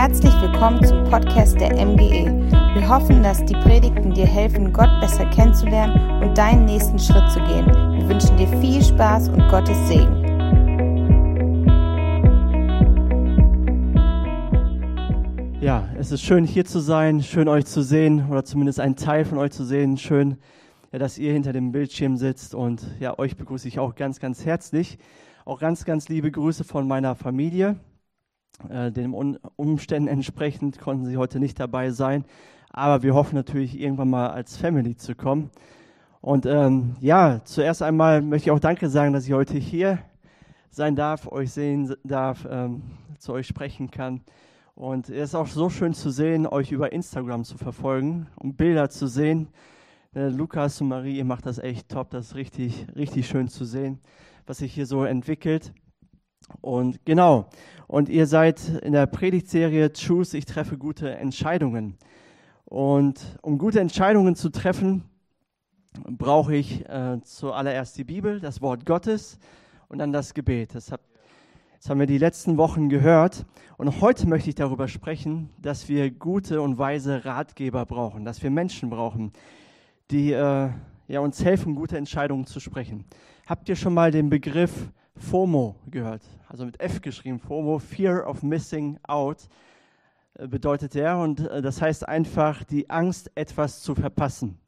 Herzlich willkommen zum Podcast der MGE. Wir hoffen, dass die Predigten dir helfen, Gott besser kennenzulernen und deinen nächsten Schritt zu gehen. Wir wünschen dir viel Spaß und Gottes Segen. Ja, es ist schön hier zu sein, schön euch zu sehen oder zumindest einen Teil von euch zu sehen. Schön, ja, dass ihr hinter dem Bildschirm sitzt und ja, euch begrüße ich auch ganz, ganz herzlich. Auch ganz, ganz liebe Grüße von meiner Familie. Äh, den Umständen entsprechend konnten sie heute nicht dabei sein. Aber wir hoffen natürlich irgendwann mal als Family zu kommen. Und ähm, ja, zuerst einmal möchte ich auch Danke sagen, dass ich heute hier sein darf, euch sehen darf, ähm, zu euch sprechen kann. Und es ist auch so schön zu sehen, euch über Instagram zu verfolgen und Bilder zu sehen. Äh, Lukas und Marie, ihr macht das echt top. Das ist richtig, richtig schön zu sehen, was sich hier so entwickelt. Und genau, und ihr seid in der Predigtserie Choose, ich treffe gute Entscheidungen. Und um gute Entscheidungen zu treffen, brauche ich äh, zuallererst die Bibel, das Wort Gottes und dann das Gebet. Das, hab, das haben wir die letzten Wochen gehört. Und heute möchte ich darüber sprechen, dass wir gute und weise Ratgeber brauchen, dass wir Menschen brauchen, die äh, ja, uns helfen, gute Entscheidungen zu sprechen. Habt ihr schon mal den Begriff FOMO gehört, also mit F geschrieben, FOMO, Fear of Missing Out äh, bedeutet er und äh, das heißt einfach die Angst, etwas zu verpassen.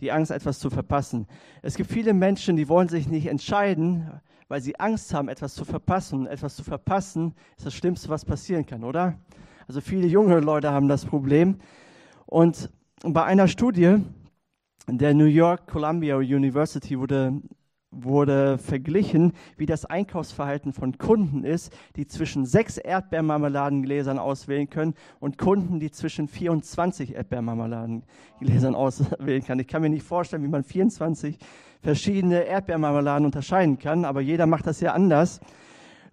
Die Angst, etwas zu verpassen. Es gibt viele Menschen, die wollen sich nicht entscheiden, weil sie Angst haben, etwas zu verpassen. Etwas zu verpassen ist das Schlimmste, was passieren kann, oder? Also viele junge Leute haben das Problem. Und bei einer Studie der New York Columbia University wurde wurde verglichen, wie das Einkaufsverhalten von Kunden ist, die zwischen sechs Erdbeermarmeladengläsern auswählen können und Kunden, die zwischen 24 Erdbeermarmeladengläsern auswählen können. Ich kann mir nicht vorstellen, wie man 24 verschiedene Erdbeermarmeladen unterscheiden kann, aber jeder macht das ja anders.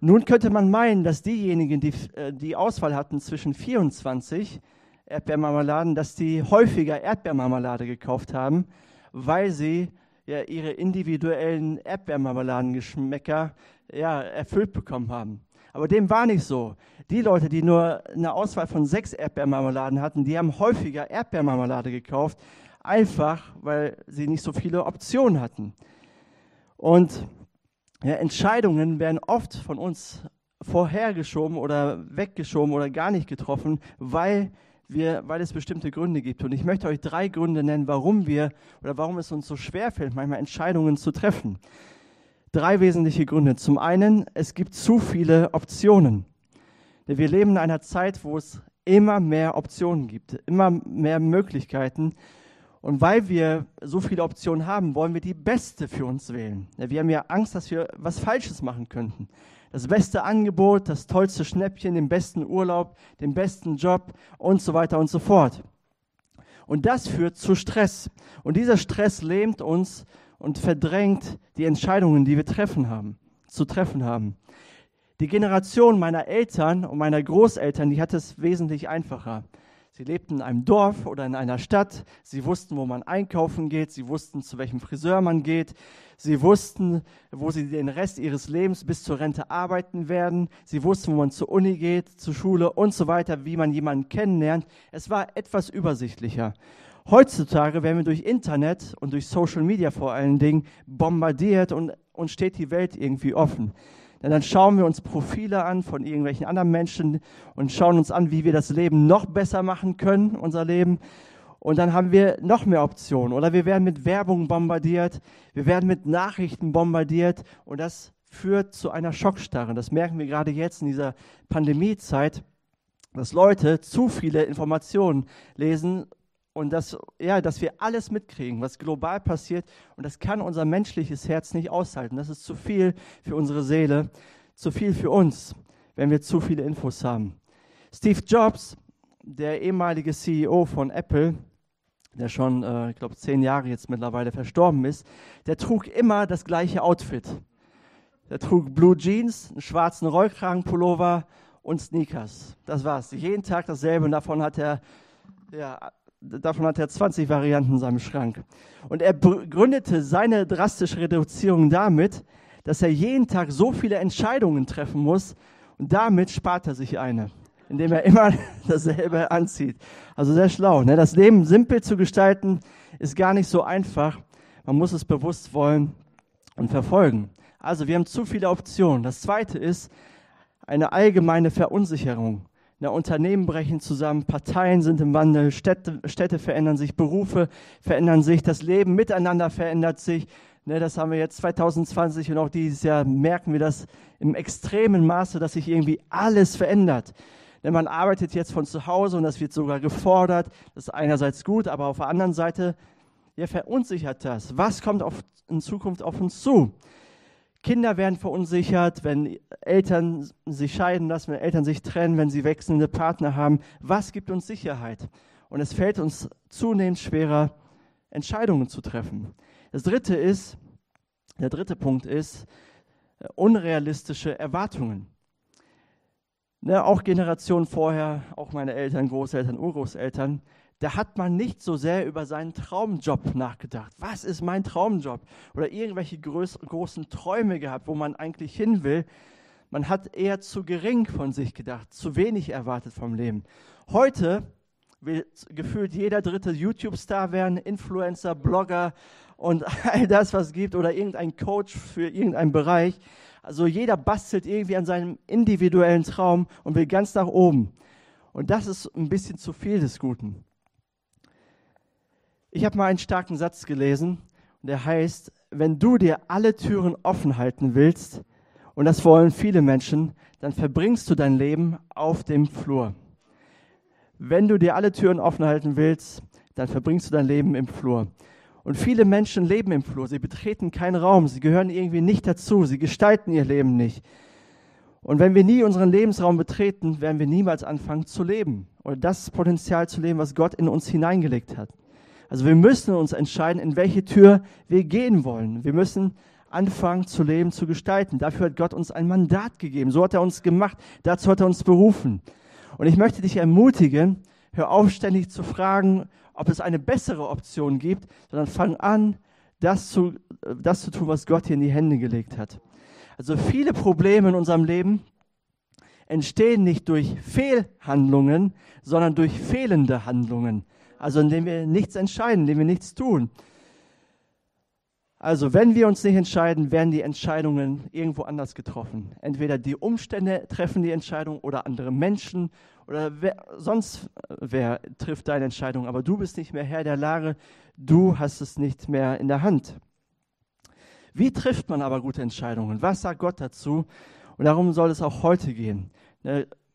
Nun könnte man meinen, dass diejenigen, die äh, die Auswahl hatten zwischen 24 Erdbeermarmeladen, dass die häufiger Erdbeermarmelade gekauft haben, weil sie ja, ihre individuellen Erdbeermarmeladengeschmäcker ja, erfüllt bekommen haben. Aber dem war nicht so. Die Leute, die nur eine Auswahl von sechs Erdbeermarmeladen hatten, die haben häufiger Erdbeermarmelade gekauft, einfach weil sie nicht so viele Optionen hatten. Und ja, Entscheidungen werden oft von uns vorhergeschoben oder weggeschoben oder gar nicht getroffen, weil weil es bestimmte Gründe gibt. Und ich möchte euch drei Gründe nennen, warum wir oder warum es uns so schwer fällt, manchmal Entscheidungen zu treffen. Drei wesentliche Gründe. Zum einen, es gibt zu viele Optionen. Wir leben in einer Zeit, wo es immer mehr Optionen gibt, immer mehr Möglichkeiten. Und weil wir so viele Optionen haben, wollen wir die beste für uns wählen. Wir haben ja Angst, dass wir was Falsches machen könnten das beste Angebot, das tollste Schnäppchen, den besten Urlaub, den besten Job und so weiter und so fort. Und das führt zu Stress. Und dieser Stress lähmt uns und verdrängt die Entscheidungen, die wir treffen haben, zu treffen haben. Die Generation meiner Eltern und meiner Großeltern, die hat es wesentlich einfacher. Sie lebten in einem Dorf oder in einer Stadt. Sie wussten, wo man einkaufen geht. Sie wussten, zu welchem Friseur man geht. Sie wussten, wo sie den Rest ihres Lebens bis zur Rente arbeiten werden. Sie wussten, wo man zur Uni geht, zur Schule und so weiter, wie man jemanden kennenlernt. Es war etwas übersichtlicher. Heutzutage werden wir durch Internet und durch Social Media vor allen Dingen bombardiert und uns steht die Welt irgendwie offen. Denn dann schauen wir uns Profile an von irgendwelchen anderen Menschen und schauen uns an, wie wir das Leben noch besser machen können, unser Leben. Und dann haben wir noch mehr Optionen. Oder wir werden mit Werbung bombardiert, wir werden mit Nachrichten bombardiert und das führt zu einer Schockstarre. Das merken wir gerade jetzt in dieser Pandemiezeit, dass Leute zu viele Informationen lesen und dass, ja, dass wir alles mitkriegen, was global passiert. Und das kann unser menschliches Herz nicht aushalten. Das ist zu viel für unsere Seele, zu viel für uns, wenn wir zu viele Infos haben. Steve Jobs, der ehemalige CEO von Apple, der schon, äh, ich glaube, zehn Jahre jetzt mittlerweile verstorben ist, der trug immer das gleiche Outfit. Der trug Blue Jeans, einen schwarzen Rollkragenpullover und Sneakers. Das war's. Jeden Tag dasselbe und davon hat er ja, davon hat er 20 Varianten in seinem Schrank. Und er begründete seine drastische Reduzierung damit, dass er jeden Tag so viele Entscheidungen treffen muss und damit spart er sich eine. indem er immer dasselbe anzieht. Also sehr schlau. Ne? Das Leben simpel zu gestalten ist gar nicht so einfach. Man muss es bewusst wollen und verfolgen. Also wir haben zu viele Optionen. Das zweite ist eine allgemeine Verunsicherung. Na, Unternehmen brechen zusammen, Parteien sind im Wandel, Städte, Städte verändern sich, Berufe verändern sich, das Leben miteinander verändert sich. Ne, das haben wir jetzt 2020 und auch dieses Jahr merken wir das im extremen Maße, dass sich irgendwie alles verändert. Denn man arbeitet jetzt von zu Hause und das wird sogar gefordert. Das ist einerseits gut, aber auf der anderen Seite ja, verunsichert das. Was kommt auf, in Zukunft auf uns zu? Kinder werden verunsichert, wenn Eltern sich scheiden lassen, wenn Eltern sich trennen, wenn sie wechselnde Partner haben. Was gibt uns Sicherheit? Und es fällt uns zunehmend schwerer, Entscheidungen zu treffen. Das dritte ist, der dritte Punkt ist, äh, unrealistische Erwartungen. Ne, auch Generationen vorher, auch meine Eltern, Großeltern, Urgroßeltern, da hat man nicht so sehr über seinen Traumjob nachgedacht. Was ist mein Traumjob? Oder irgendwelche groß, großen Träume gehabt, wo man eigentlich hin will. Man hat eher zu gering von sich gedacht, zu wenig erwartet vom Leben. Heute will gefühlt jeder dritte YouTube-Star werden, Influencer, Blogger und all das, was es gibt, oder irgendein Coach für irgendeinen Bereich. Also jeder bastelt irgendwie an seinem individuellen Traum und will ganz nach oben. Und das ist ein bisschen zu viel des Guten. Ich habe mal einen starken Satz gelesen, der heißt, wenn du dir alle Türen offen halten willst, und das wollen viele Menschen, dann verbringst du dein Leben auf dem Flur. Wenn du dir alle Türen offen halten willst, dann verbringst du dein Leben im Flur. Und viele Menschen leben im Flur. Sie betreten keinen Raum. Sie gehören irgendwie nicht dazu. Sie gestalten ihr Leben nicht. Und wenn wir nie unseren Lebensraum betreten, werden wir niemals anfangen zu leben. Oder das Potenzial zu leben, was Gott in uns hineingelegt hat. Also wir müssen uns entscheiden, in welche Tür wir gehen wollen. Wir müssen anfangen zu leben, zu gestalten. Dafür hat Gott uns ein Mandat gegeben. So hat er uns gemacht. Dazu hat er uns berufen. Und ich möchte dich ermutigen, hör auf ständig zu fragen, ob es eine bessere Option gibt, sondern fang an, das zu, das zu tun, was Gott dir in die Hände gelegt hat. Also viele Probleme in unserem Leben entstehen nicht durch Fehlhandlungen, sondern durch fehlende Handlungen also indem wir nichts entscheiden, indem wir nichts tun. Also wenn wir uns nicht entscheiden, werden die Entscheidungen irgendwo anders getroffen. Entweder die Umstände treffen die Entscheidung oder andere Menschen oder wer, sonst wer trifft deine Entscheidung. Aber du bist nicht mehr Herr der Lage, du hast es nicht mehr in der Hand. Wie trifft man aber gute Entscheidungen? Was sagt Gott dazu? Und darum soll es auch heute gehen.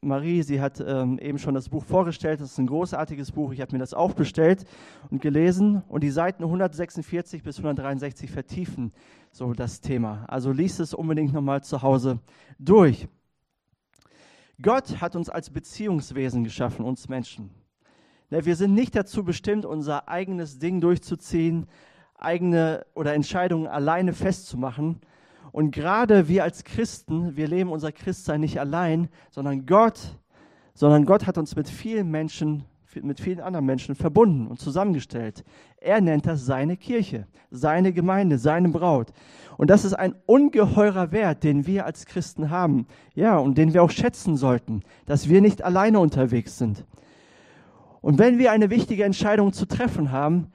Marie, sie hat ähm, eben schon das Buch vorgestellt. Das ist ein großartiges Buch. Ich habe mir das auch bestellt und gelesen. Und die Seiten 146 bis 163 vertiefen so das Thema. Also liest es unbedingt nochmal zu Hause durch. Gott hat uns als Beziehungswesen geschaffen, uns Menschen. Ne, wir sind nicht dazu bestimmt, unser eigenes Ding durchzuziehen, eigene oder Entscheidungen alleine festzumachen, und gerade wir als Christen, wir leben unser Christsein nicht allein, sondern Gott, sondern Gott hat uns mit vielen Menschen, mit vielen anderen Menschen verbunden und zusammengestellt. Er nennt das seine Kirche, seine Gemeinde, seine Braut. Und das ist ein ungeheurer Wert, den wir als Christen haben. Ja, und den wir auch schätzen sollten, dass wir nicht alleine unterwegs sind. Und wenn wir eine wichtige Entscheidung zu treffen haben,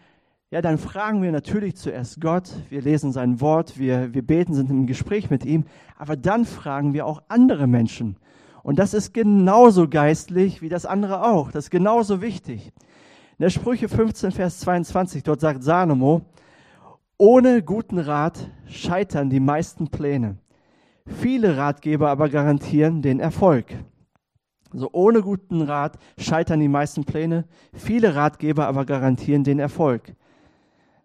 ja, dann fragen wir natürlich zuerst Gott, wir lesen sein Wort, wir, wir beten, sind im Gespräch mit ihm, aber dann fragen wir auch andere Menschen. Und das ist genauso geistlich wie das andere auch. Das ist genauso wichtig. In der Sprüche 15, Vers 22, dort sagt Salomo, ohne guten Rat scheitern die meisten Pläne. Viele Ratgeber aber garantieren den Erfolg. Also ohne guten Rat scheitern die meisten Pläne. Viele Ratgeber aber garantieren den Erfolg.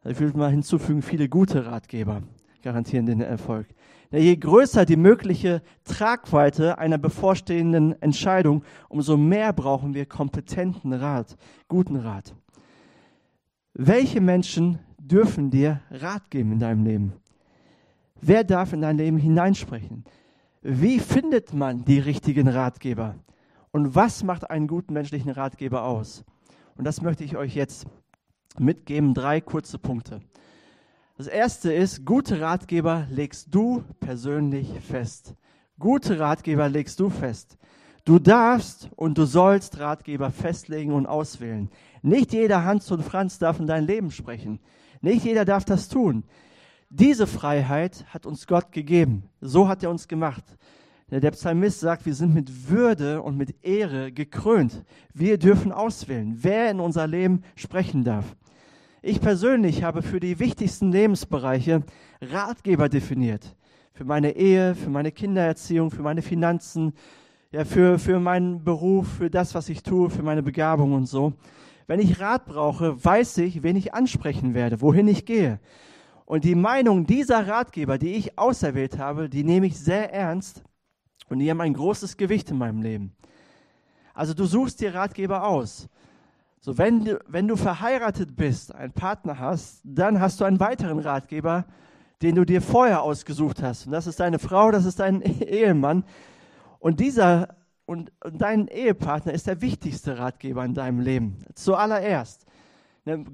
Ich will mal hinzufügen, viele gute Ratgeber garantieren den Erfolg. Je größer die mögliche Tragweite einer bevorstehenden Entscheidung, umso mehr brauchen wir kompetenten Rat, guten Rat. Welche Menschen dürfen dir Rat geben in deinem Leben? Wer darf in dein Leben hineinsprechen? Wie findet man die richtigen Ratgeber? Und was macht einen guten menschlichen Ratgeber aus? Und das möchte ich euch jetzt mitgeben, drei kurze Punkte. Das erste ist, gute Ratgeber legst du persönlich fest. Gute Ratgeber legst du fest. Du darfst und du sollst Ratgeber festlegen und auswählen. Nicht jeder Hans und Franz darf in dein Leben sprechen. Nicht jeder darf das tun. Diese Freiheit hat uns Gott gegeben. So hat er uns gemacht. Der Psalmist sagt, wir sind mit Würde und mit Ehre gekrönt. Wir dürfen auswählen, wer in unser Leben sprechen darf. Ich persönlich habe für die wichtigsten Lebensbereiche Ratgeber definiert. Für meine Ehe, für meine Kindererziehung, für meine Finanzen, ja, für, für meinen Beruf, für das, was ich tue, für meine Begabung und so. Wenn ich Rat brauche, weiß ich, wen ich ansprechen werde, wohin ich gehe. Und die Meinung dieser Ratgeber, die ich auserwählt habe, die nehme ich sehr ernst und die haben ein großes Gewicht in meinem Leben. Also du suchst dir Ratgeber aus. So, wenn du, wenn du verheiratet bist, einen Partner hast, dann hast du einen weiteren Ratgeber, den du dir vorher ausgesucht hast. Und das ist deine Frau, das ist dein Ehemann. Und dieser und dein Ehepartner ist der wichtigste Ratgeber in deinem Leben. Zuallererst.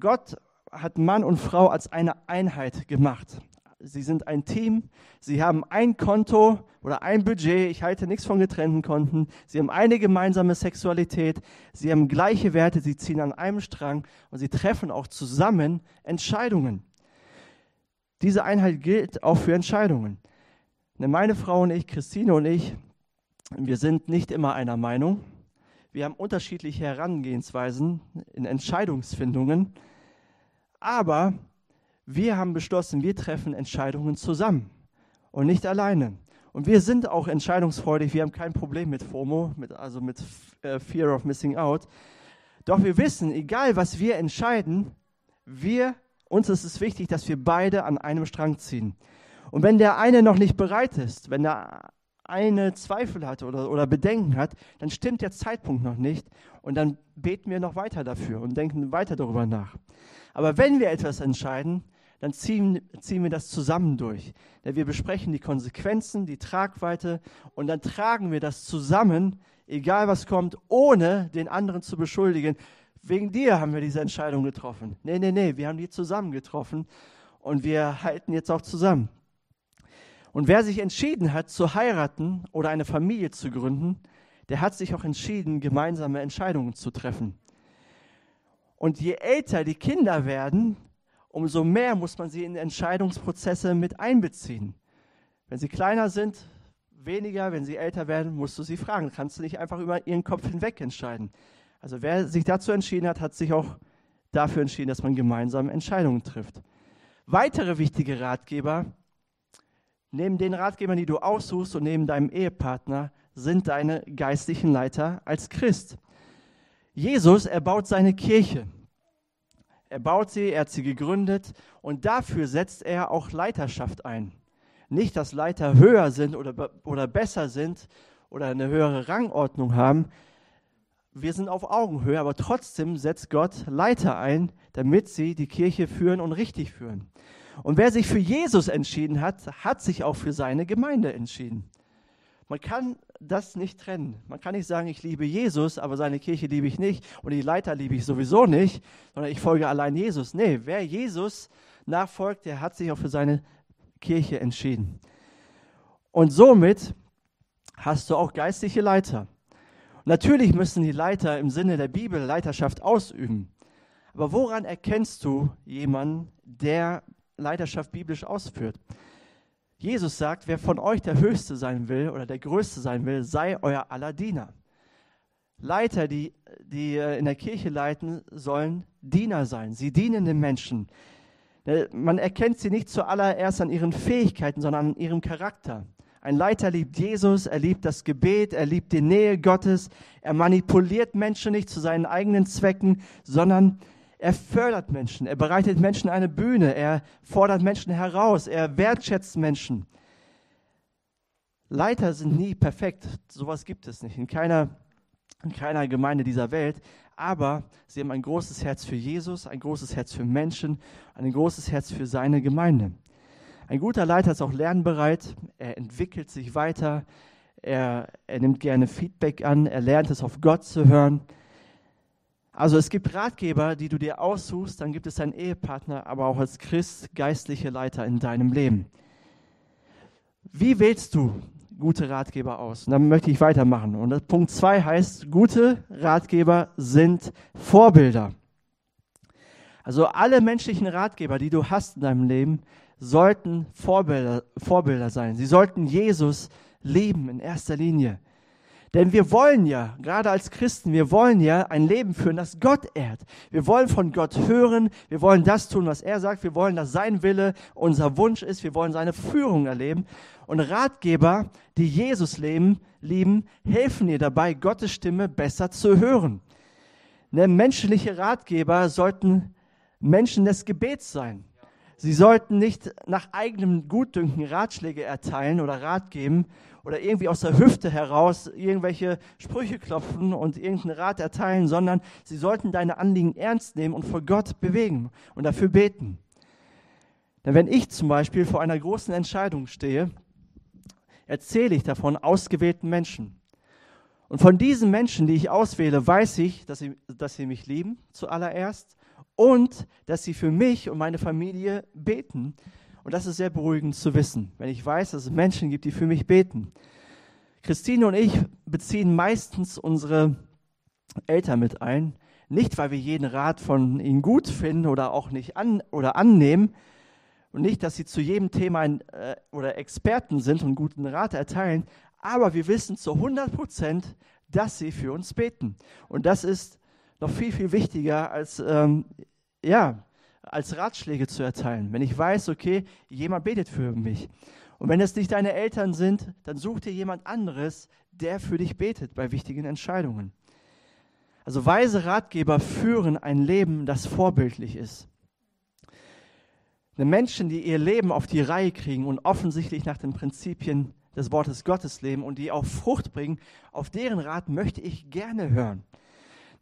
Gott hat Mann und Frau als eine Einheit gemacht sie sind ein Team, sie haben ein Konto oder ein Budget, ich halte nichts von getrennten Konten, sie haben eine gemeinsame Sexualität, sie haben gleiche Werte, sie ziehen an einem Strang und sie treffen auch zusammen Entscheidungen. Diese Einheit gilt auch für Entscheidungen. Meine Frau und ich, Christine und ich, wir sind nicht immer einer Meinung. Wir haben unterschiedliche Herangehensweisen in Entscheidungsfindungen, aber wir haben beschlossen, wir treffen Entscheidungen zusammen und nicht alleine. Und wir sind auch entscheidungsfreudig. Wir haben kein Problem mit FOMO, mit, also mit äh, Fear of Missing Out. Doch wir wissen, egal was wir entscheiden, wir, uns ist es wichtig, dass wir beide an einem Strang ziehen. Und wenn der eine noch nicht bereit ist, wenn der eine Zweifel hat oder, oder Bedenken hat, dann stimmt der Zeitpunkt noch nicht und dann beten wir noch weiter dafür und denken weiter darüber nach. Aber wenn wir etwas entscheiden, dann ziehen, ziehen wir das zusammen durch. Denn wir besprechen die Konsequenzen, die Tragweite und dann tragen wir das zusammen, egal was kommt, ohne den anderen zu beschuldigen. Wegen dir haben wir diese Entscheidung getroffen. Nee, nee, nee, wir haben die zusammen getroffen und wir halten jetzt auch zusammen. Und wer sich entschieden hat, zu heiraten oder eine Familie zu gründen, der hat sich auch entschieden, gemeinsame Entscheidungen zu treffen. Und je älter die Kinder werden, umso mehr muss man sie in Entscheidungsprozesse mit einbeziehen. Wenn sie kleiner sind, weniger, wenn sie älter werden, musst du sie fragen. Kannst du nicht einfach über ihren Kopf hinweg entscheiden. Also wer sich dazu entschieden hat, hat sich auch dafür entschieden, dass man gemeinsam Entscheidungen trifft. Weitere wichtige Ratgeber, neben den Ratgebern, die du aussuchst und neben deinem Ehepartner, sind deine geistlichen Leiter als Christ. Jesus, er baut seine Kirche. Er baut sie, er hat sie gegründet und dafür setzt er auch Leiterschaft ein. Nicht, dass Leiter höher sind oder, oder besser sind oder eine höhere Rangordnung haben. Wir sind auf Augenhöhe, aber trotzdem setzt Gott Leiter ein, damit sie die Kirche führen und richtig führen. Und wer sich für Jesus entschieden hat, hat sich auch für seine Gemeinde entschieden. Man kann das nicht trennen. Man kann nicht sagen, ich liebe Jesus, aber seine Kirche liebe ich nicht und die Leiter liebe ich sowieso nicht, sondern ich folge allein Jesus. Nee, wer Jesus nachfolgt, der hat sich auch für seine Kirche entschieden. Und somit hast du auch geistliche Leiter. natürlich müssen die Leiter im Sinne der Bibel Leiterschaft ausüben. Aber woran erkennst du jemanden, der Leiterschaft biblisch ausführt? Jesus sagt, wer von euch der Höchste sein will oder der Größte sein will, sei euer aller Diener. Leiter, die, die äh, in der Kirche leiten, sollen Diener sein. Sie dienen den Menschen. Äh, man erkennt sie nicht zuallererst an ihren Fähigkeiten, sondern an ihrem Charakter. Ein Leiter liebt Jesus, er liebt das Gebet, er liebt die Nähe Gottes, er manipuliert Menschen nicht zu seinen eigenen Zwecken, sondern er fördert Menschen, er bereitet Menschen eine Bühne, er fordert Menschen heraus, er wertschätzt Menschen. Leiter sind nie perfekt, sowas gibt es nicht in keiner, in keiner Gemeinde dieser Welt, aber sie haben ein großes Herz für Jesus, ein großes Herz für Menschen, ein großes Herz für seine Gemeinde. Ein guter Leiter ist auch lernbereit, er entwickelt sich weiter, er, er nimmt gerne Feedback an, er lernt es auf Gott zu hören. Also es gibt Ratgeber, die du dir aussuchst, dann gibt es deinen Ehepartner, aber auch als Christ geistliche Leiter in deinem Leben. Wie wählst du gute Ratgeber aus? Und dann möchte ich weitermachen. Und Punkt 2 heißt, gute Ratgeber sind Vorbilder. Also alle menschlichen Ratgeber, die du hast in deinem Leben, sollten Vorbilder, Vorbilder sein. Sie sollten Jesus leben in erster Linie. Denn wir wollen ja, gerade als Christen, wir wollen ja ein Leben führen, das Gott ehrt. Wir wollen von Gott hören, wir wollen das tun, was er sagt, wir wollen, dass sein Wille unser Wunsch ist, wir wollen seine Führung erleben. Und Ratgeber, die Jesus leben, lieben, helfen dir dabei, Gottes Stimme besser zu hören. Ne, menschliche Ratgeber sollten Menschen des Gebets sein. Sie sollten nicht nach eigenem Gutdünken Ratschläge erteilen oder Rat geben oder irgendwie aus der Hüfte heraus irgendwelche Sprüche klopfen und irgendeinen Rat erteilen, sondern sie sollten deine Anliegen ernst nehmen und vor Gott bewegen und dafür beten. Denn wenn ich zum Beispiel vor einer großen Entscheidung stehe, erzähle ich davon ausgewählten Menschen. Und von diesen Menschen, die ich auswähle, weiß ich, dass sie, dass sie mich lieben zuallererst und dass sie für mich und meine Familie beten. Und das ist sehr beruhigend zu wissen, wenn ich weiß, dass es Menschen gibt, die für mich beten. Christine und ich beziehen meistens unsere Eltern mit ein, nicht weil wir jeden Rat von ihnen gut finden oder auch nicht an oder annehmen und nicht, dass sie zu jedem Thema ein, äh, oder Experten sind und guten Rat erteilen, aber wir wissen zu 100 Prozent, dass sie für uns beten. Und das ist noch viel, viel wichtiger als, ähm, ja, als Ratschläge zu erteilen. Wenn ich weiß, okay, jemand betet für mich. Und wenn es nicht deine Eltern sind, dann such dir jemand anderes, der für dich betet bei wichtigen Entscheidungen. Also weise Ratgeber führen ein Leben, das vorbildlich ist. Menschen, die ihr Leben auf die Reihe kriegen und offensichtlich nach den Prinzipien des Wortes Gottes leben und die auch Frucht bringen, auf deren Rat möchte ich gerne hören.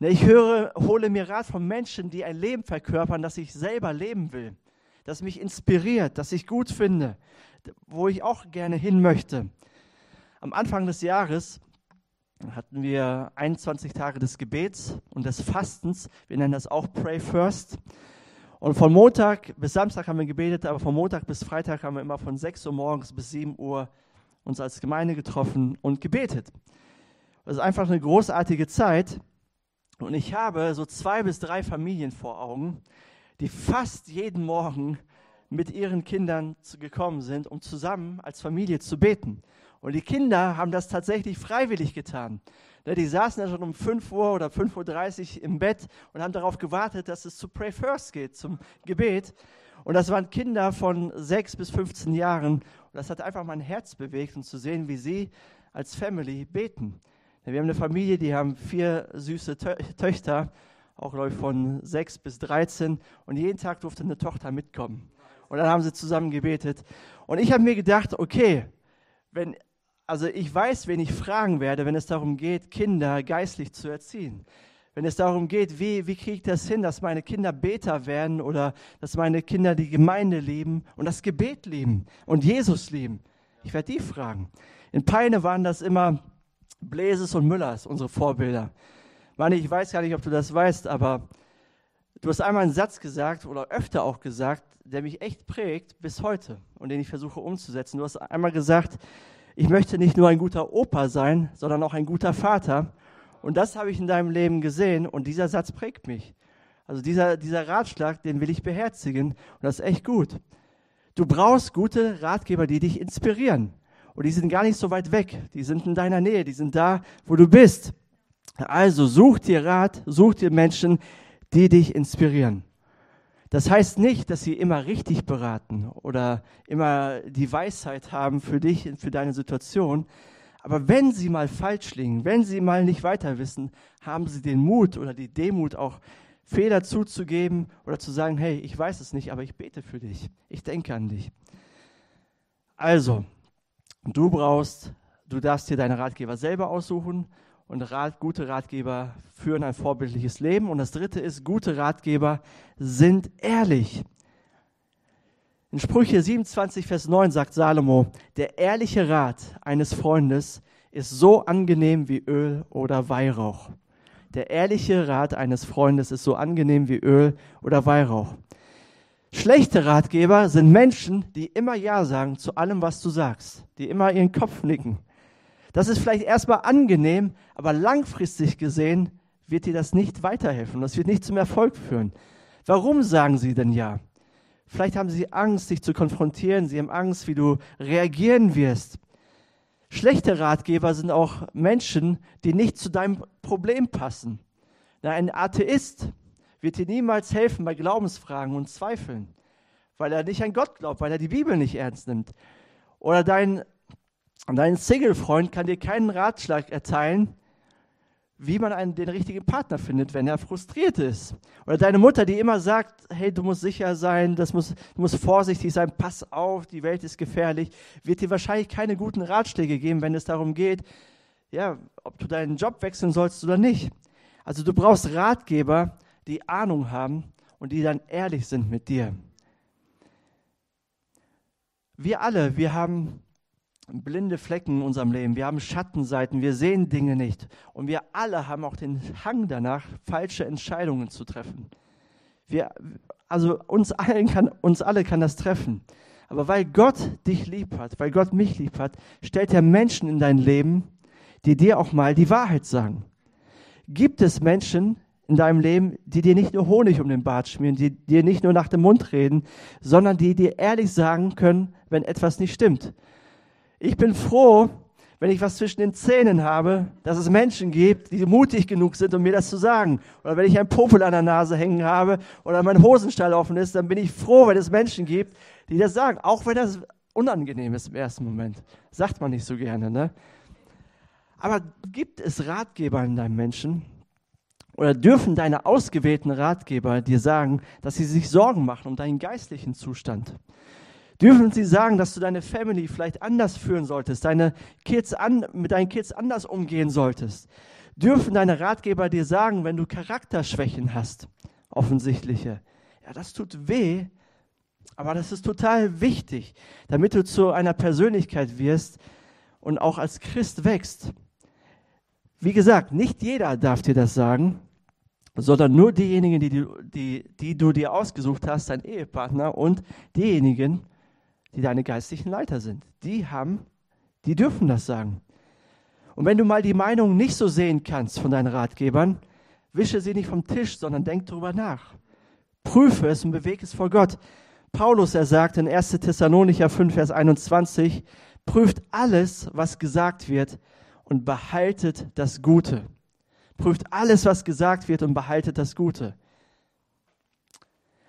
Ne, ich höre, hole mir Rat von Menschen, die ein Leben verkörpern, das ich selber leben will, das mich inspiriert, das ich gut finde, wo ich auch gerne hin möchte. Am Anfang des Jahres hatten wir 21 Tage des Gebets und des Fastens. Wir nennen das auch Pray First. Und von Montag bis Samstag haben wir gebetet, aber von Montag bis Freitag haben wir immer von 6 Uhr morgens bis 7 Uhr uns als Gemeinde getroffen und gebetet. Das ist einfach eine großartige Zeit. Und ich habe so zwei bis drei Familien vor Augen, die fast jeden Morgen mit ihren Kindern gekommen sind, um zusammen als Familie zu beten. Und die Kinder haben das tatsächlich freiwillig getan. Ne, die saßen ja schon um 5 Uhr oder 5.30 Uhr im Bett und haben darauf gewartet, dass es zu Pray First geht, zum Gebet. Und das waren Kinder von 6 bis 15 Jahren. Und das hat einfach mein Herz bewegt, um zu sehen, wie sie als Family beten. Wir haben eine Familie, die haben vier süße Tö Töchter, auch glaube von sechs bis 13. Und jeden Tag durfte eine Tochter mitkommen. Und dann haben sie zusammen gebetet. Und ich habe mir gedacht, okay, wenn, also ich weiß, wen ich fragen werde, wenn es darum geht, Kinder geistlich zu erziehen. Wenn es darum geht, wie, wie kriege ich das hin, dass meine Kinder Beter werden oder dass meine Kinder die Gemeinde lieben und das Gebet lieben und Jesus lieben. Ich werde die fragen. In Peine waren das immer Bläses und Müllers, unsere Vorbilder. Manni, ich weiß gar nicht, ob du das weißt, aber du hast einmal einen Satz gesagt oder öfter auch gesagt, der mich echt prägt bis heute und den ich versuche umzusetzen. Du hast einmal gesagt, ich möchte nicht nur ein guter Opa sein, sondern auch ein guter Vater. Und das habe ich in deinem Leben gesehen und dieser Satz prägt mich. Also dieser, dieser Ratschlag, den will ich beherzigen und das ist echt gut. Du brauchst gute Ratgeber, die dich inspirieren. Und die sind gar nicht so weit weg. Die sind in deiner Nähe. Die sind da, wo du bist. Also such dir Rat, such dir Menschen, die dich inspirieren. Das heißt nicht, dass sie immer richtig beraten oder immer die Weisheit haben für dich und für deine Situation. Aber wenn sie mal falsch liegen, wenn sie mal nicht weiter wissen, haben sie den Mut oder die Demut auch Fehler zuzugeben oder zu sagen, hey, ich weiß es nicht, aber ich bete für dich. Ich denke an dich. Also, Du brauchst, du darfst dir deine Ratgeber selber aussuchen und Rat, gute Ratgeber führen ein vorbildliches Leben. Und das dritte ist, gute Ratgeber sind ehrlich. In Sprüche 27, Vers 9 sagt Salomo, der ehrliche Rat eines Freundes ist so angenehm wie Öl oder Weihrauch. Der ehrliche Rat eines Freundes ist so angenehm wie Öl oder Weihrauch. Schlechte Ratgeber sind Menschen, die immer Ja sagen zu allem, was du sagst, die immer ihren Kopf nicken, Das ist vielleicht erstmal angenehm, aber langfristig gesehen wird dir das nicht weiterhelfen. Das wird nicht zum Erfolg führen. Warum sagen sie denn ja? Vielleicht haben sie Angst, dich zu konfrontieren. Sie haben Angst, wie du reagieren wirst. Schlechte Ratgeber sind auch Menschen, die nicht zu deinem Problem passen. Ein Atheist wird dir niemals helfen bei Glaubensfragen und Zweifeln, weil er nicht an Gott glaubt, weil er die Bibel nicht ernst nimmt. Oder dein, dein Single-Freund kann dir keinen Ratschlag erteilen, wie man einen, den richtigen Partner findet, wenn er frustriert ist. Oder deine Mutter, die immer sagt, hey, du musst sicher sein, das muss, du musst vorsichtig sein, pass auf, die Welt ist gefährlich, wird dir wahrscheinlich keine guten Ratschläge geben, wenn es darum geht, ja, ob du deinen Job wechseln sollst oder nicht. Also du brauchst Ratgeber, die Ahnung haben und die dann ehrlich sind mit dir. Wir alle, wir haben blinde Flecken in unserem Leben, wir haben Schattenseiten, wir sehen Dinge nicht. Und wir alle haben auch den Hang danach, falsche Entscheidungen zu treffen. Wir, also uns, allen kann, uns alle kann das treffen. Aber weil Gott dich lieb hat, weil Gott mich lieb hat, stellt er Menschen in dein Leben, die dir auch mal die Wahrheit sagen. Gibt es Menschen in deinem Leben, die dir nicht nur Honig um den Bart schmieren, die dir nicht nur nach dem Mund reden, sondern die dir ehrlich sagen können, wenn etwas nicht stimmt? Ich bin froh, wenn ich was zwischen den Zähnen habe, dass es Menschen gibt, die mutig genug sind, um mir das zu sagen. Oder wenn ich ein Popel an der Nase hängen habe oder mein Hosenstall offen ist, dann bin ich froh, wenn es Menschen gibt, die das sagen. Auch wenn das unangenehm ist im ersten Moment. Sagt man nicht so gerne, ne? Aber gibt es Ratgeber in deinem Menschen? Oder dürfen deine ausgewählten Ratgeber dir sagen, dass sie sich Sorgen machen um deinen geistlichen Zustand? Dürfen sie sagen, dass du deine Family vielleicht anders führen solltest, deine Kids an, mit deinen Kids anders umgehen solltest? Dürfen deine Ratgeber dir sagen, wenn du Charakterschwächen hast, offensichtliche? Ja, das tut weh, aber das ist total wichtig, damit du zu einer Persönlichkeit wirst und auch als Christ wächst. Wie gesagt, nicht jeder darf dir das sagen, sondern nur diejenigen, die, die, die du dir ausgesucht hast, dein Ehepartner und diejenigen, die deine geistlichen Leiter sind. Die haben, die dürfen das sagen. Und wenn du mal die Meinung nicht so sehen kannst von deinen Ratgebern, wische sie nicht vom Tisch, sondern denk darüber nach. Prüfe es und bewege es vor Gott. Paulus, er sagt in 1. Thessalonicher 5, Vers 21, prüft alles, was gesagt wird und behaltet das Gute. Prüft alles, was gesagt wird und behaltet das Gute.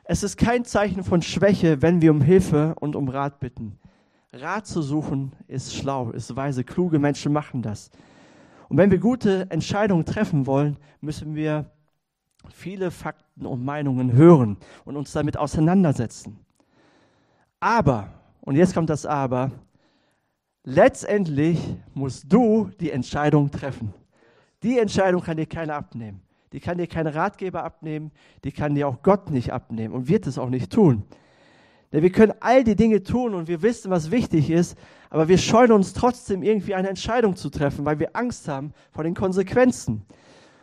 Es ist kein Zeichen von Schwäche, wenn wir um Hilfe und um Rat bitten. Rat zu suchen ist schlau, ist weise. Kluge Menschen machen das. Und wenn wir gute Entscheidungen treffen wollen, müssen wir viele Fakten und Meinungen hören und uns damit auseinandersetzen. Aber, und jetzt kommt das Aber, letztendlich musst du die Entscheidung treffen. Die Entscheidung kann dir keiner abnehmen die kann dir kein Ratgeber abnehmen, die kann dir auch Gott nicht abnehmen und wird es auch nicht tun. Denn wir können all die Dinge tun und wir wissen, was wichtig ist, aber wir scheuen uns trotzdem irgendwie eine Entscheidung zu treffen, weil wir Angst haben vor den Konsequenzen.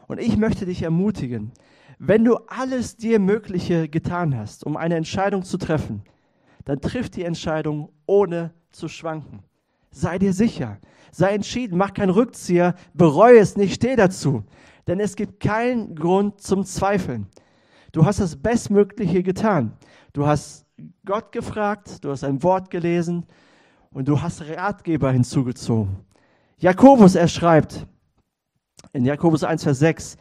Und ich möchte dich ermutigen, wenn du alles dir Mögliche getan hast, um eine Entscheidung zu treffen, dann triff die Entscheidung ohne zu schwanken. Sei dir sicher, sei entschieden, mach keinen Rückzieher, bereue es nicht, steh dazu denn es gibt keinen Grund zum Zweifeln. Du hast das Bestmögliche getan. Du hast Gott gefragt, du hast ein Wort gelesen und du hast Ratgeber hinzugezogen. Jakobus, er schreibt in Jakobus 1, Vers 6,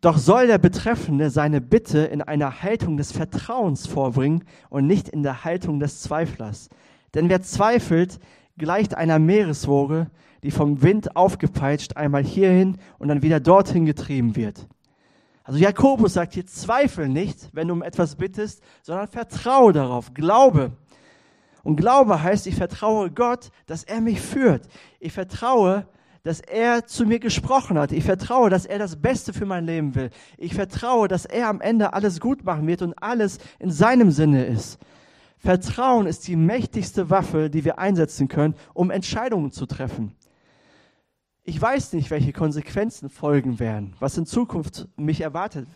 doch soll der Betreffende seine Bitte in einer Haltung des Vertrauens vorbringen und nicht in der Haltung des Zweiflers. Denn wer zweifelt, gleicht einer Meereswoge, die vom Wind aufgepeitscht einmal hierhin und dann wieder dorthin getrieben wird. Also Jakobus sagt hier, zweifel nicht, wenn du um etwas bittest, sondern vertraue darauf, glaube. Und Glaube heißt, ich vertraue Gott, dass er mich führt. Ich vertraue, dass er zu mir gesprochen hat. Ich vertraue, dass er das Beste für mein Leben will. Ich vertraue, dass er am Ende alles gut machen wird und alles in seinem Sinne ist. Vertrauen ist die mächtigste Waffe, die wir einsetzen können, um Entscheidungen zu treffen. Ich weiß nicht, welche Konsequenzen folgen werden, was in Zukunft mich erwartet,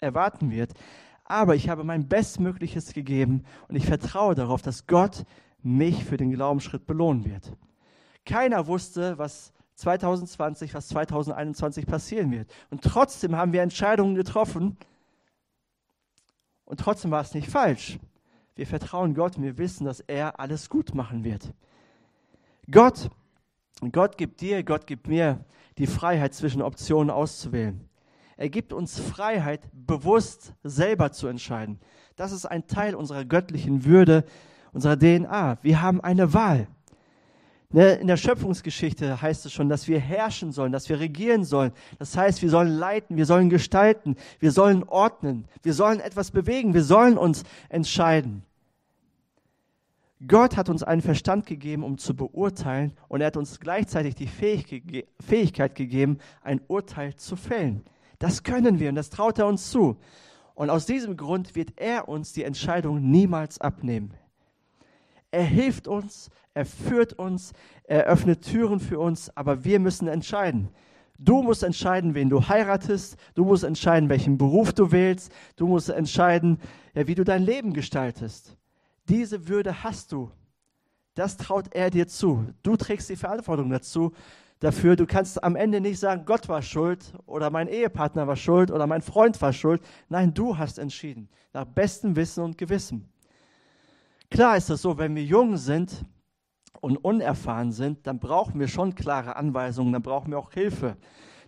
erwarten wird, aber ich habe mein Bestmögliches gegeben und ich vertraue darauf, dass Gott mich für den Glaubensschritt belohnen wird. Keiner wusste, was 2020, was 2021 passieren wird. Und trotzdem haben wir Entscheidungen getroffen und trotzdem war es nicht falsch. Wir vertrauen Gott und wir wissen, dass er alles gut machen wird. Gott, Gott gibt dir, Gott gibt mir die Freiheit zwischen Optionen auszuwählen. Er gibt uns Freiheit, bewusst selber zu entscheiden. Das ist ein Teil unserer göttlichen Würde, unserer DNA. Wir haben eine Wahl. Ne, in der Schöpfungsgeschichte heißt es schon, dass wir herrschen sollen, dass wir regieren sollen. Das heißt, wir sollen leiten, wir sollen gestalten, wir sollen ordnen, wir sollen etwas bewegen, wir sollen uns entscheiden. Gott hat uns einen Verstand gegeben, um zu beurteilen, und er hat uns gleichzeitig die Fähigkeit gegeben, ein Urteil zu fällen. Das können wir und das traut er uns zu. Und aus diesem Grund wird er uns die Entscheidung niemals abnehmen. Er hilft uns, er führt uns, er öffnet Türen für uns, aber wir müssen entscheiden. Du musst entscheiden, wen du heiratest, du musst entscheiden, welchen Beruf du wählst, du musst entscheiden, wie du dein Leben gestaltest. Diese Würde hast du. Das traut er dir zu. Du trägst die Verantwortung dazu. Dafür, du kannst am Ende nicht sagen, Gott war schuld oder mein Ehepartner war schuld oder mein Freund war schuld. Nein, du hast entschieden, nach bestem Wissen und Gewissen. Klar ist es so, wenn wir jung sind und unerfahren sind, dann brauchen wir schon klare Anweisungen, dann brauchen wir auch Hilfe.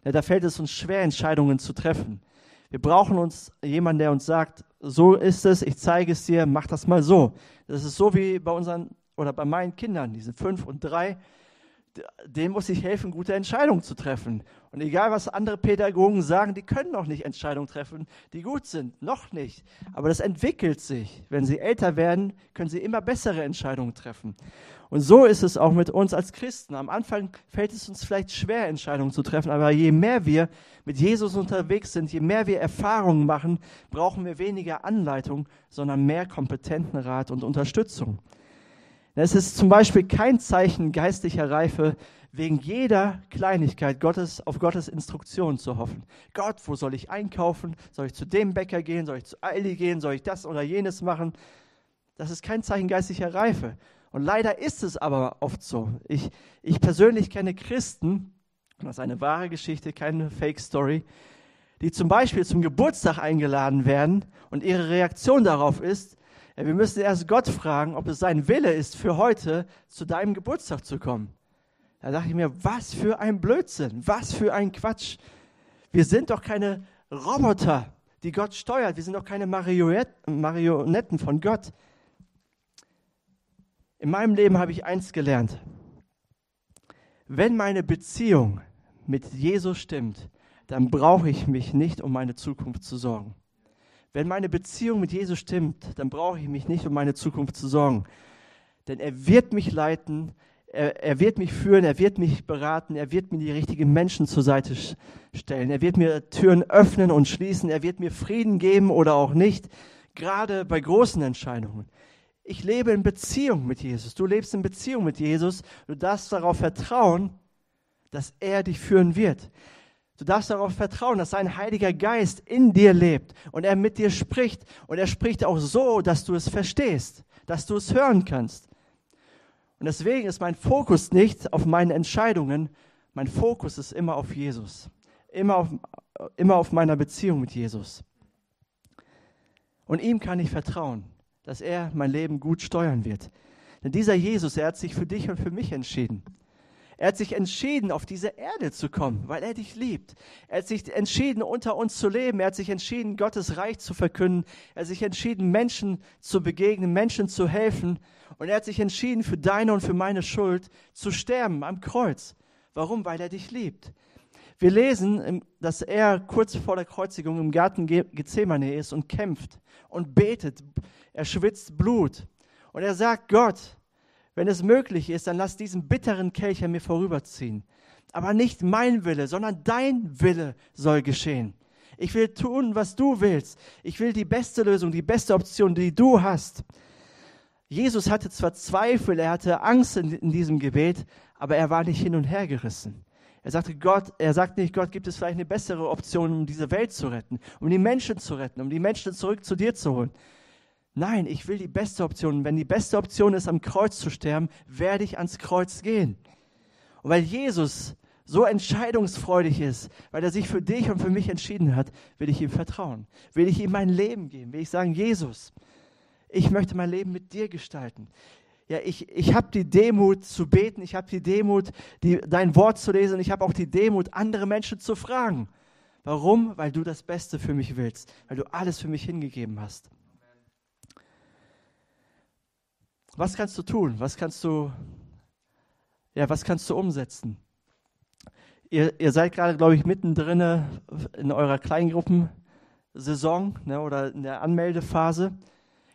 Ja, da fällt es uns schwer, Entscheidungen zu treffen. Wir brauchen uns jemanden, der uns sagt, so ist es, ich zeige es dir, mach das mal so. Das ist so wie bei unseren oder bei meinen Kindern, die sind fünf und drei dem muss ich helfen, gute Entscheidungen zu treffen. Und egal, was andere Pädagogen sagen, die können noch nicht Entscheidungen treffen, die gut sind. Noch nicht. Aber das entwickelt sich. Wenn sie älter werden, können sie immer bessere Entscheidungen treffen. Und so ist es auch mit uns als Christen. Am Anfang fällt es uns vielleicht schwer, Entscheidungen zu treffen, aber je mehr wir mit Jesus unterwegs sind, je mehr wir Erfahrungen machen, brauchen wir weniger Anleitung, sondern mehr kompetenten Rat und Unterstützung. Es ist zum Beispiel kein Zeichen geistlicher Reife, wegen jeder Kleinigkeit Gottes, auf Gottes Instruktion zu hoffen. Gott, wo soll ich einkaufen? Soll ich zu dem Bäcker gehen? Soll ich zu Aldi gehen? Soll ich das oder jenes machen? Das ist kein Zeichen geistlicher Reife. Und leider ist es aber oft so. Ich, ich persönlich kenne Christen, das ist eine wahre Geschichte, keine Fake-Story, die zum Beispiel zum Geburtstag eingeladen werden und ihre Reaktion darauf ist, wir müssen erst Gott fragen, ob es sein Wille ist, für heute zu deinem Geburtstag zu kommen. Da dachte ich mir, was für ein Blödsinn, was für ein Quatsch. Wir sind doch keine Roboter, die Gott steuert. Wir sind doch keine Marionetten von Gott. In meinem Leben habe ich eins gelernt. Wenn meine Beziehung mit Jesus stimmt, dann brauche ich mich nicht um meine Zukunft zu sorgen. Wenn meine Beziehung mit Jesus stimmt, dann brauche ich mich nicht um meine Zukunft zu sorgen. Denn er wird mich leiten, er, er, wird mich führen, er wird mich beraten, er wird mir die richtigen Menschen zur Seite stellen, er wird mir Türen öffnen und schließen, er wird mir Frieden geben oder auch nicht, gerade bei großen Entscheidungen. Ich lebe in Beziehung mit Jesus, du lebst in Beziehung mit Jesus, du darfst darauf vertrauen, dass er dich führen wird. Du darfst darauf vertrauen, dass sein Heiliger Geist in dir lebt und er mit dir spricht. Und er spricht auch so, dass du es verstehst, dass du es hören kannst. Und deswegen ist mein Fokus nicht auf meine Entscheidungen, mein Fokus ist immer auf Jesus, immer auf, immer auf meiner Beziehung mit Jesus. Und ihm kann ich vertrauen, dass er mein Leben gut steuern wird. Denn dieser Jesus, er hat sich für dich und für mich entschieden. Er hat sich entschieden, auf diese Erde zu kommen, weil er dich liebt. Er hat sich entschieden, unter uns zu leben. Er hat sich entschieden, Gottes Reich zu verkünden. Er hat sich entschieden, Menschen zu begegnen, Menschen zu helfen. Und er hat sich entschieden, für deine und für meine Schuld zu sterben am Kreuz. Warum? Weil er dich liebt. Wir lesen, dass er kurz vor der Kreuzigung im Garten Gethsemane ist und kämpft und betet. Er schwitzt Blut. Und er sagt, Gott, wenn es möglich ist, dann lass diesen bitteren Kelch an mir vorüberziehen. Aber nicht mein Wille, sondern dein Wille soll geschehen. Ich will tun, was du willst. Ich will die beste Lösung, die beste Option, die du hast. Jesus hatte zwar Zweifel, er hatte Angst in, in diesem Gebet, aber er war nicht hin und her gerissen. Er sagte Gott, er sagt nicht, Gott, gibt es vielleicht eine bessere Option, um diese Welt zu retten, um die Menschen zu retten, um die Menschen zurück zu dir zu holen. Nein, ich will die beste Option. wenn die beste Option ist, am Kreuz zu sterben, werde ich ans Kreuz gehen. Und weil Jesus so entscheidungsfreudig ist, weil er sich für dich und für mich entschieden hat, will ich ihm vertrauen. Will ich ihm mein Leben geben. Will ich sagen, Jesus, ich möchte mein Leben mit dir gestalten. Ja, ich, ich habe die Demut zu beten, ich habe die Demut, die, dein Wort zu lesen, ich habe auch die Demut, andere Menschen zu fragen. Warum? Weil du das Beste für mich willst, weil du alles für mich hingegeben hast. Was kannst du tun? Was kannst du, ja, was kannst du umsetzen? Ihr, ihr seid gerade, glaube ich, mittendrin in eurer Kleingruppensaison ne, oder in der Anmeldephase.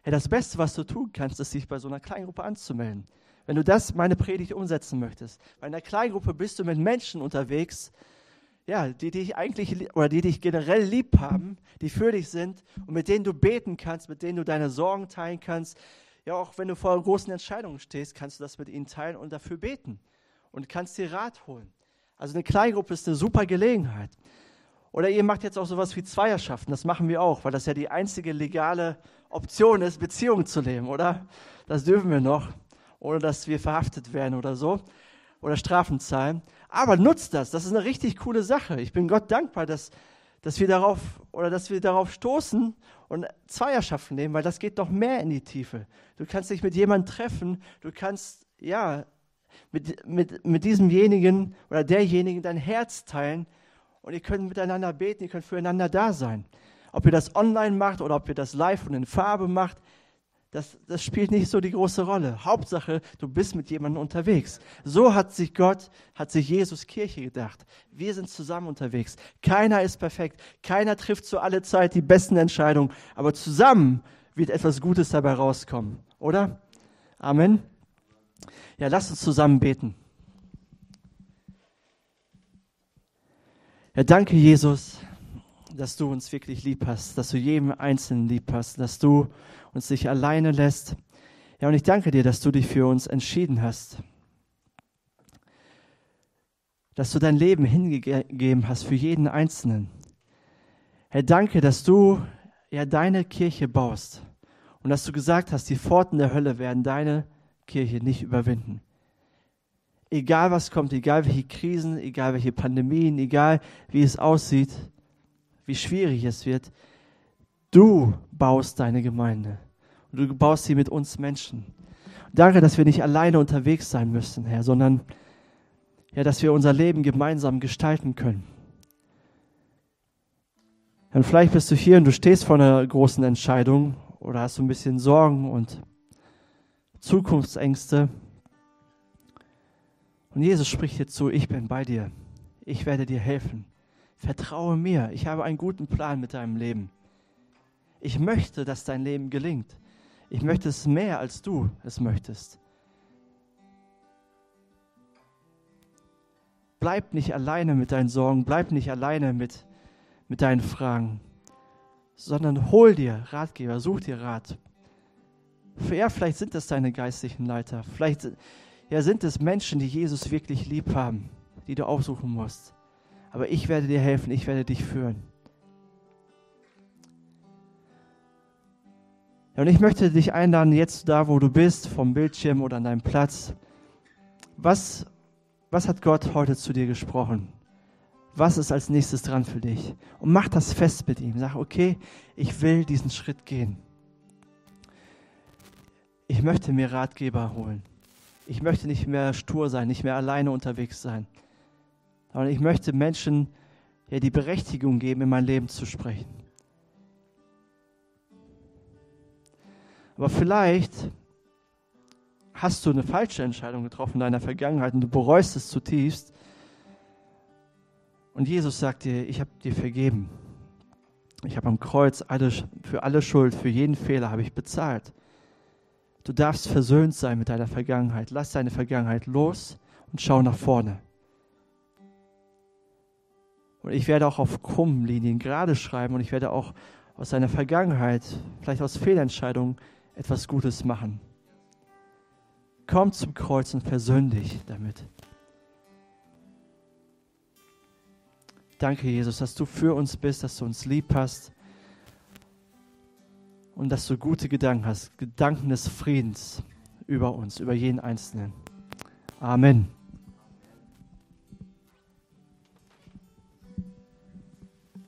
Ja, das Beste, was du tun kannst, ist, dich bei so einer Kleingruppe anzumelden. Wenn du das, meine Predigt, umsetzen möchtest. Bei einer Kleingruppe bist du mit Menschen unterwegs, ja, die dich eigentlich oder die dich generell lieb haben, die für dich sind und mit denen du beten kannst, mit denen du deine Sorgen teilen kannst. Ja, auch wenn du vor großen Entscheidungen stehst, kannst du das mit ihnen teilen und dafür beten und kannst dir Rat holen. Also eine Kleingruppe ist eine super Gelegenheit. Oder ihr macht jetzt auch sowas wie Zweierschaften, das machen wir auch, weil das ja die einzige legale Option ist, Beziehungen zu leben, oder? Das dürfen wir noch, ohne dass wir verhaftet werden oder so oder Strafen zahlen. Aber nutzt das, das ist eine richtig coole Sache. Ich bin Gott dankbar, dass, dass wir darauf oder dass wir darauf stoßen und Zweierschaften nehmen, weil das geht noch mehr in die Tiefe. Du kannst dich mit jemandem treffen, du kannst ja mit, mit, mit diesemjenigen oder derjenigen dein Herz teilen und ihr könnt miteinander beten, ihr könnt füreinander da sein. Ob ihr das online macht oder ob ihr das live und in Farbe macht, das, das spielt nicht so die große Rolle. Hauptsache, du bist mit jemandem unterwegs. So hat sich Gott, hat sich Jesus Kirche gedacht. Wir sind zusammen unterwegs. Keiner ist perfekt. Keiner trifft zu aller Zeit die besten Entscheidungen. Aber zusammen wird etwas Gutes dabei rauskommen. Oder? Amen. Ja, lasst uns zusammen beten. Ja, danke, Jesus, dass du uns wirklich lieb hast, dass du jedem Einzelnen lieb hast, dass du uns nicht alleine lässt. Ja, und ich danke dir, dass du dich für uns entschieden hast. Dass du dein Leben hingegeben hast für jeden Einzelnen. Herr, danke, dass du ja deine Kirche baust und dass du gesagt hast, die Pforten der Hölle werden deine Kirche nicht überwinden. Egal was kommt, egal welche Krisen, egal welche Pandemien, egal wie es aussieht, wie schwierig es wird, du baust deine Gemeinde. Und du baust sie mit uns Menschen. Danke, dass wir nicht alleine unterwegs sein müssen, Herr, sondern ja, dass wir unser Leben gemeinsam gestalten können. Und vielleicht bist du hier und du stehst vor einer großen Entscheidung oder hast du ein bisschen Sorgen und Zukunftsängste. Und Jesus spricht dir zu, ich bin bei dir. Ich werde dir helfen. Vertraue mir. Ich habe einen guten Plan mit deinem Leben. Ich möchte, dass dein Leben gelingt. Ich möchte es mehr, als du es möchtest. Bleib nicht alleine mit deinen Sorgen, bleib nicht alleine mit, mit deinen Fragen, sondern hol dir Ratgeber, such dir Rat ja, vielleicht sind das deine geistlichen Leiter. Vielleicht ja, sind es Menschen, die Jesus wirklich lieb haben, die du aufsuchen musst. Aber ich werde dir helfen, ich werde dich führen. Und ich möchte dich einladen, jetzt da, wo du bist, vom Bildschirm oder an deinem Platz. Was, was hat Gott heute zu dir gesprochen? Was ist als nächstes dran für dich? Und mach das fest mit ihm. Sag, okay, ich will diesen Schritt gehen ich möchte mir Ratgeber holen. Ich möchte nicht mehr stur sein, nicht mehr alleine unterwegs sein, sondern ich möchte Menschen ja, die Berechtigung geben, in mein Leben zu sprechen. Aber vielleicht hast du eine falsche Entscheidung getroffen in deiner Vergangenheit und du bereust es zutiefst. Und Jesus sagt dir, ich habe dir vergeben. Ich habe am Kreuz alle, für alle Schuld, für jeden Fehler habe ich bezahlt. Du darfst versöhnt sein mit deiner Vergangenheit. Lass deine Vergangenheit los und schau nach vorne. Und ich werde auch auf krummen Linien gerade schreiben und ich werde auch aus deiner Vergangenheit, vielleicht aus Fehlentscheidungen, etwas Gutes machen. Komm zum Kreuz und versöhn dich damit. Danke, Jesus, dass du für uns bist, dass du uns lieb hast und dass du gute Gedanken hast, Gedanken des Friedens über uns, über jeden Einzelnen. Amen.